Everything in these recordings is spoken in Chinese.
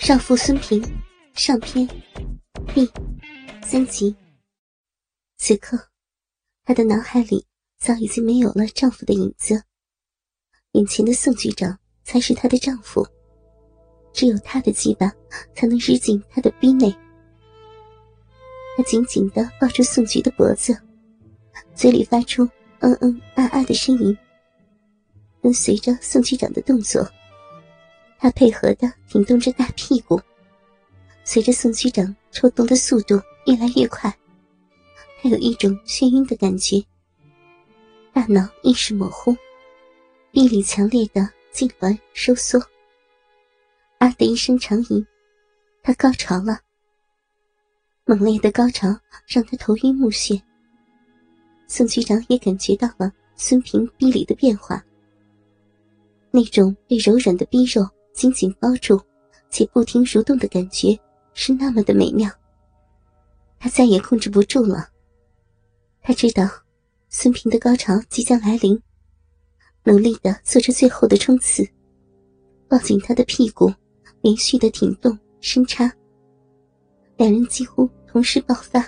少妇孙平上篇第三集。此刻，她的脑海里早已经没有了丈夫的影子，眼前的宋局长才是她的丈夫，只有他的鸡巴才能日进她的逼内。她紧紧的抱住宋局的脖子，嘴里发出嗯嗯啊啊的声音，跟随着宋局长的动作。他配合的挺动着大屁股，随着宋局长抽动的速度越来越快，他有一种眩晕的感觉，大脑意识模糊，臂力强烈的痉挛收缩。啊的一声长吟，他高潮了。猛烈的高潮让他头晕目眩。宋局长也感觉到了孙平臂里的变化，那种被柔软的逼肉。紧紧包住，且不停蠕动的感觉是那么的美妙。他再也控制不住了。他知道孙平的高潮即将来临，努力的做着最后的冲刺，抱紧他的屁股，连续的挺动伸插。两人几乎同时爆发。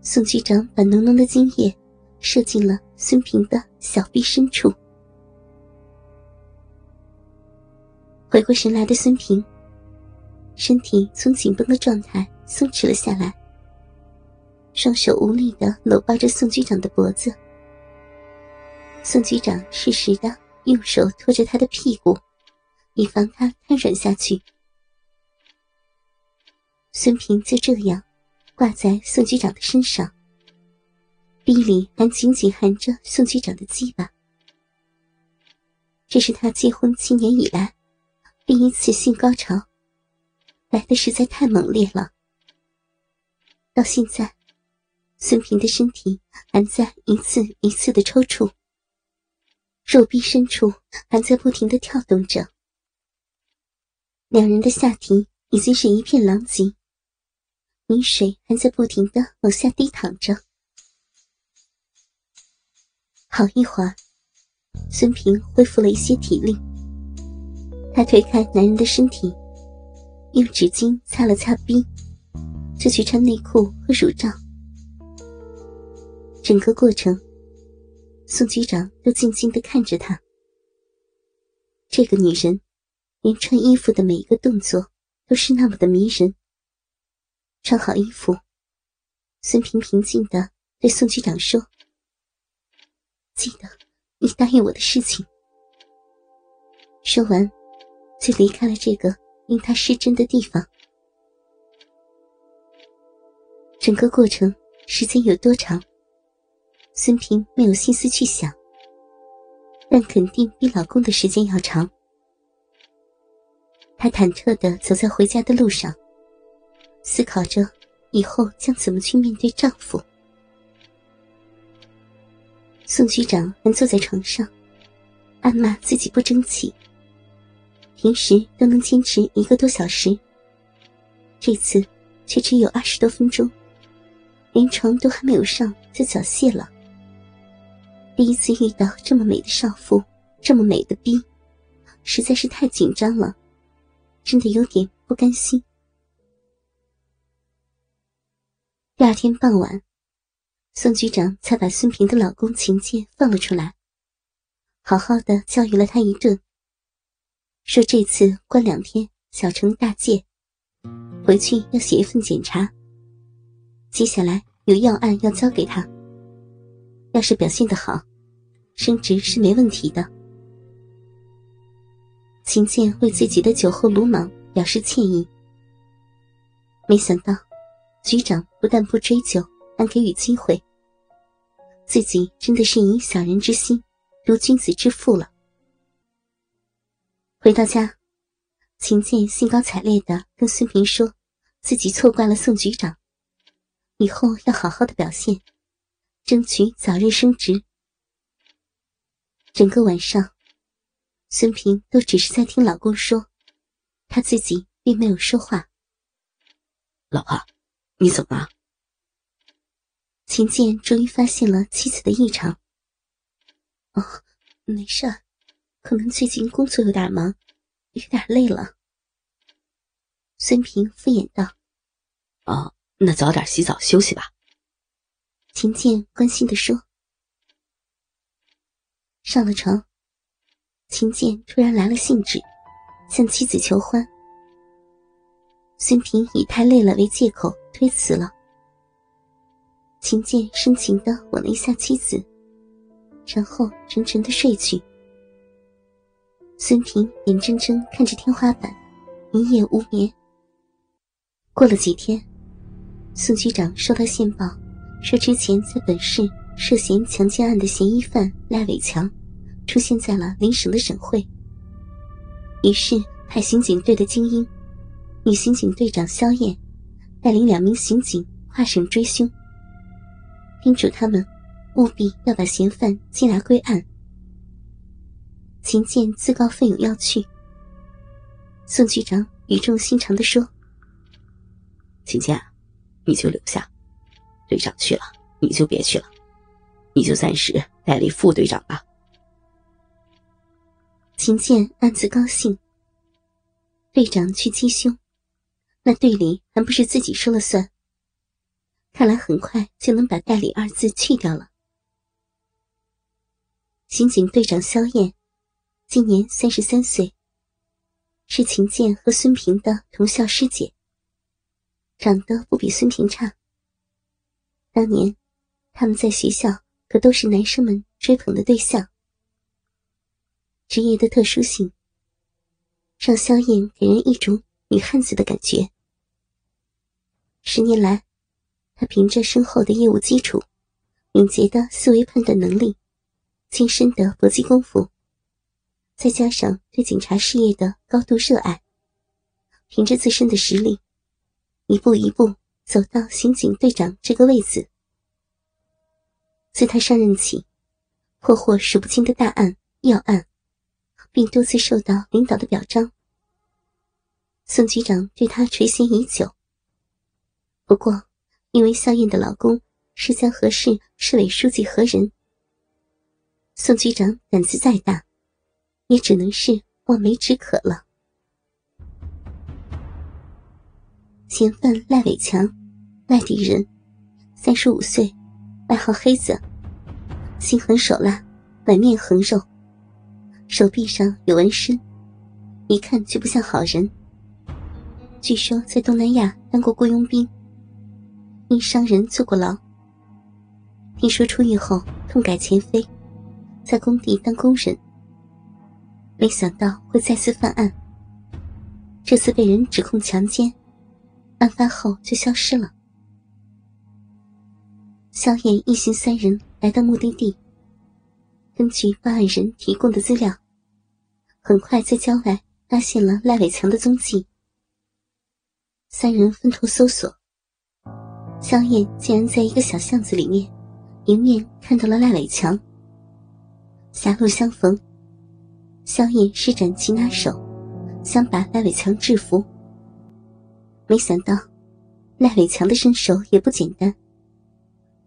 宋局长把浓浓的精液射进了孙平的小臂深处。回过神来的孙平，身体从紧绷的状态松弛了下来，双手无力的搂抱着宋局长的脖子。宋局长适时的用手托着他的屁股，以防他瘫软下去。孙平就这样挂在宋局长的身上，臂里还紧紧含着宋局长的鸡巴。这是他结婚七年以来。第一次性高潮来的实在太猛烈了。到现在，孙平的身体还在一次一次的抽搐，肉壁深处还在不停的跳动着。两人的下体已经是一片狼藉，泥水还在不停的往下滴淌着。好一会儿，孙平恢复了一些体力。他推开男人的身体，用纸巾擦了擦逼，就去穿内裤和乳罩。整个过程，宋局长都静静的看着他。这个女人，连穿衣服的每一个动作都是那么的迷人。穿好衣服，孙平平静的对宋局长说：“记得你答应我的事情。”说完。就离开了这个令他失真的地方。整个过程时间有多长？孙平没有心思去想，但肯定比老公的时间要长。她忐忑的走在回家的路上，思考着以后将怎么去面对丈夫。宋局长还坐在床上，暗骂自己不争气。平时都能坚持一个多小时，这次却只有二十多分钟，连床都还没有上就缴械了。第一次遇到这么美的少妇，这么美的逼，实在是太紧张了，真的有点不甘心。第二天傍晚，宋局长才把孙平的老公秦剑放了出来，好好的教育了他一顿。说这次关两天，小惩大戒，回去要写一份检查。接下来有要案要交给他，要是表现的好，升职是没问题的。秦剑为自己的酒后鲁莽表示歉意，没想到局长不但不追究，还给予机会，自己真的是以小人之心度君子之腹了。回到家，秦剑兴高采烈的跟孙平说，自己错怪了宋局长，以后要好好的表现，争取早日升职。整个晚上，孙平都只是在听老公说，他自己并没有说话。老婆，你怎么了？秦剑终于发现了妻子的异常。哦，没事。可能最近工作有点忙，有点累了。孙平敷衍道：“哦，那早点洗澡休息吧。”秦剑关心的说。上了床，秦剑突然来了兴致，向妻子求欢。孙平以太累了为借口推辞了。秦剑深情的吻了一下妻子，然后沉沉的睡去。孙婷眼睁睁看着天花板，一夜无眠。过了几天，宋局长收到线报，说之前在本市。涉嫌强奸案的嫌疑犯赖伟强出现在了邻省的省会，于是派刑警队的精英女刑警队长肖燕带领两名刑警跨省追凶，叮嘱他们务必要把嫌犯缉拿归案。秦剑自告奋勇要去，宋局长语重心长地说：“秦剑，你就留下，队长去了，你就别去了。”你就暂时代理副队长吧。秦剑暗自高兴。队长去缉凶，那队里还不是自己说了算？看来很快就能把“代理”二字去掉了。刑警队长萧燕，今年三十三岁，是秦剑和孙平的同校师姐，长得不比孙平差。当年他们在学校。可都是男生们追捧的对象。职业的特殊性，让萧燕给人一种女汉子的感觉。十年来，她凭着深厚的业务基础、敏捷的思维判断能力、精深的搏击功夫，再加上对警察事业的高度热爱，凭着自身的实力，一步一步走到刑警队长这个位子。自他上任起，破获数不清的大案要案，并多次受到领导的表彰。宋局长对他垂涎已久。不过，因为萧燕的老公是江河市市委书记何人，宋局长胆子再大，也只能是望梅止渴了。嫌犯赖伟强，外地人，三十五岁。外号黑子，心狠手辣，满面横肉，手臂上有纹身，一看就不像好人。据说在东南亚当过雇佣兵，因伤人坐过牢。听说出狱后痛改前非，在工地当工人。没想到会再次犯案，这次被人指控强奸，案发后就消失了。萧燕一行三人来到目的地。根据报案人提供的资料，很快在郊外发现了赖伟强的踪迹。三人分头搜索，萧燕竟然在一个小巷子里面，迎面看到了赖伟强。狭路相逢，萧燕施展擒拿手，想把赖伟强制服。没想到，赖伟强的身手也不简单。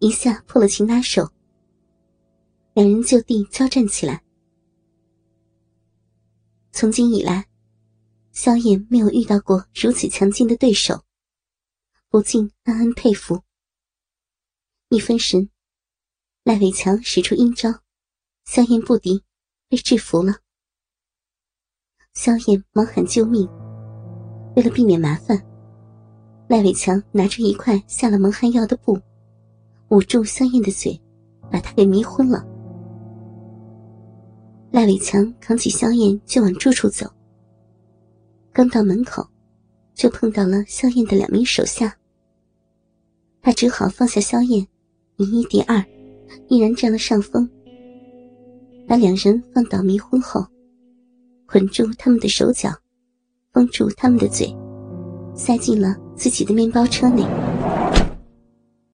一下破了擒拿手，两人就地交战起来。从今以来，萧燕没有遇到过如此强劲的对手，不禁暗暗佩服。一分神，赖伟强使出阴招，萧燕不敌，被制服了。萧燕忙喊救命。为了避免麻烦，赖伟强拿出一块下了蒙汗药的布。捂住萧燕的嘴，把她给迷昏了。赖伟强扛起萧燕就往住处走。刚到门口，就碰到了萧燕的两名手下。他只好放下萧燕，以一敌二，依然占了上风。把两人放倒迷昏后，捆住他们的手脚，封住他们的嘴，塞进了自己的面包车内。